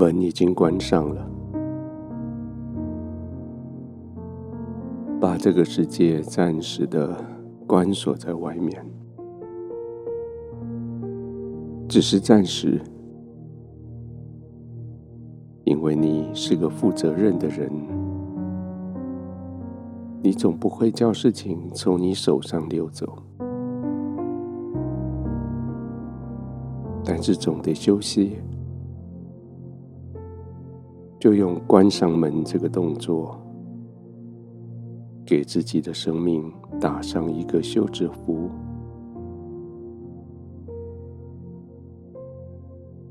门已经关上了，把这个世界暂时的关锁在外面，只是暂时，因为你是个负责任的人，你总不会叫事情从你手上溜走，但是总得休息。就用关上门这个动作，给自己的生命打上一个休止符。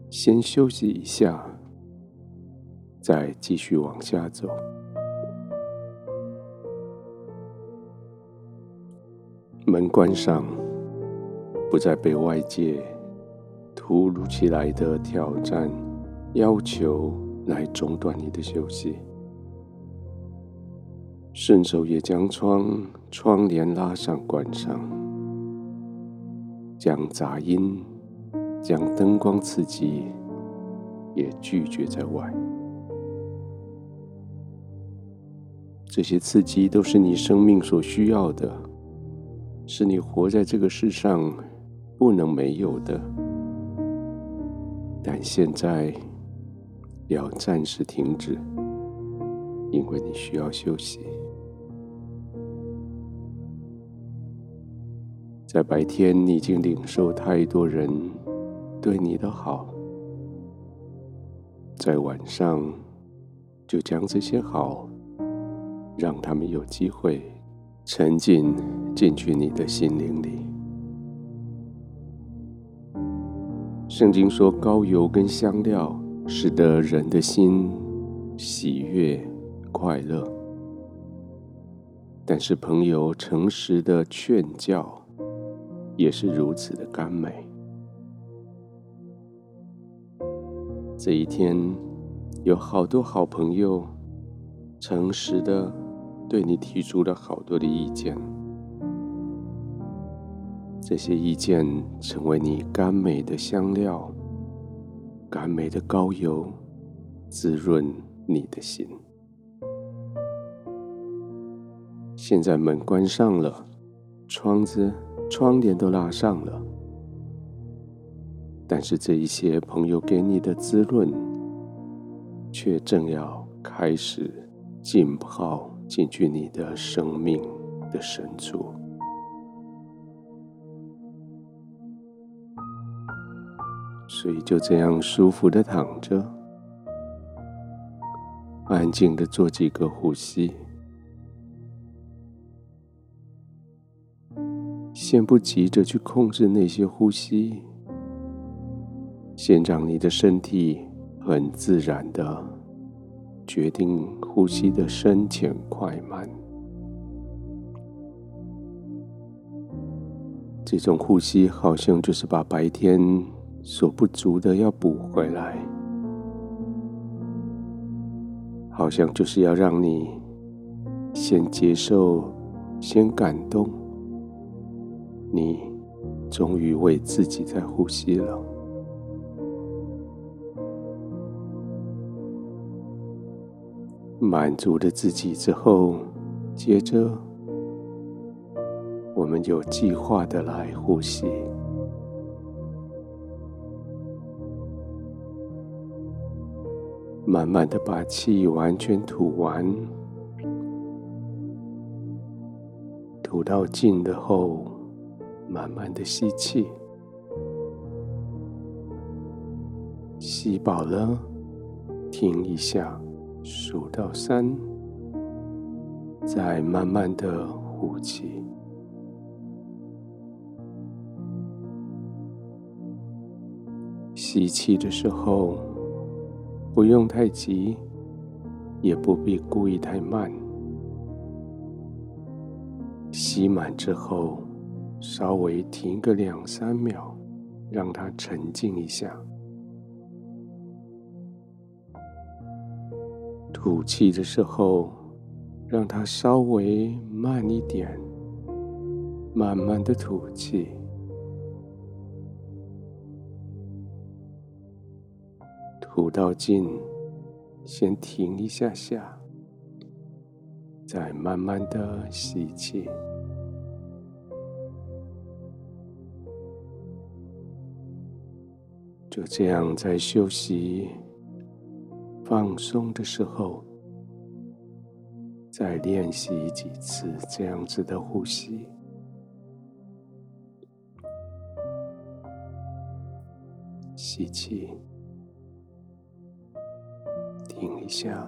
先休息一下，再继续往下走。门关上，不再被外界突如其来的挑战要求。来中断你的休息，顺手也将窗窗帘拉上关上，将杂音、将灯光刺激也拒绝在外。这些刺激都是你生命所需要的，是你活在这个世上不能没有的。但现在。要暂时停止，因为你需要休息。在白天，你已经领受太多人对你的好，在晚上，就将这些好，让他们有机会沉浸进去你的心灵里。圣经说，高油跟香料。使得人的心喜悦快乐，但是朋友诚实的劝教也是如此的甘美。这一天有好多好朋友诚实的对你提出了好多的意见，这些意见成为你甘美的香料。甘美的膏油滋润你的心。现在门关上了，窗子、窗帘都拉上了，但是这一些朋友给你的滋润，却正要开始浸泡进去你的生命的深处。所以就这样舒服的躺着，安静的做几个呼吸。先不急着去控制那些呼吸，先让你的身体很自然的决定呼吸的深浅快慢。这种呼吸好像就是把白天。所不足的要补回来，好像就是要让你先接受，先感动，你终于为自己在呼吸了，满足了自己之后，接着我们有计划的来呼吸。慢慢的把气完全吐完，吐到尽的后，慢慢的吸气，吸饱了，停一下，数到三，再慢慢的呼气。吸气的时候。不用太急，也不必故意太慢。吸满之后，稍微停个两三秒，让它沉静一下。吐气的时候，让它稍微慢一点，慢慢的吐气。吐到尽，先停一下下，再慢慢的吸气。就这样，在休息、放松的时候，再练习几次这样子的呼吸。吸气，停一下，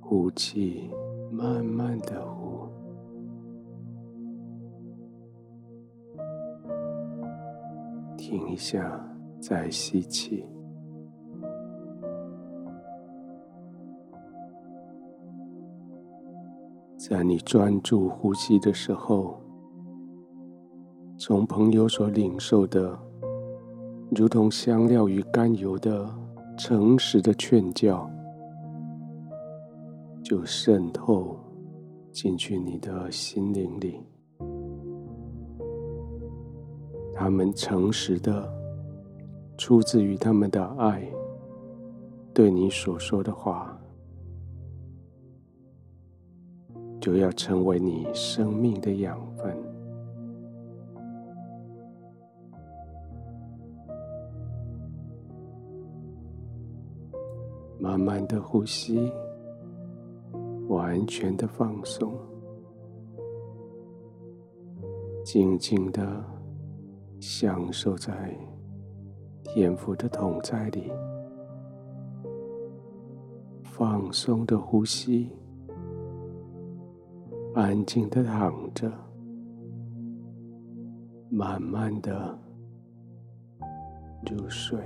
呼气，慢慢的呼，停一下，再吸气。在你专注呼吸的时候，从朋友所领受的。如同香料与甘油的诚实的劝教，就渗透进去你的心灵里。他们诚实的，出自于他们的爱，对你所说的话，就要成为你生命的养分。慢慢的呼吸，完全的放松，静静的享受在天赋的同在里，放松的呼吸，安静的躺着，慢慢的入睡。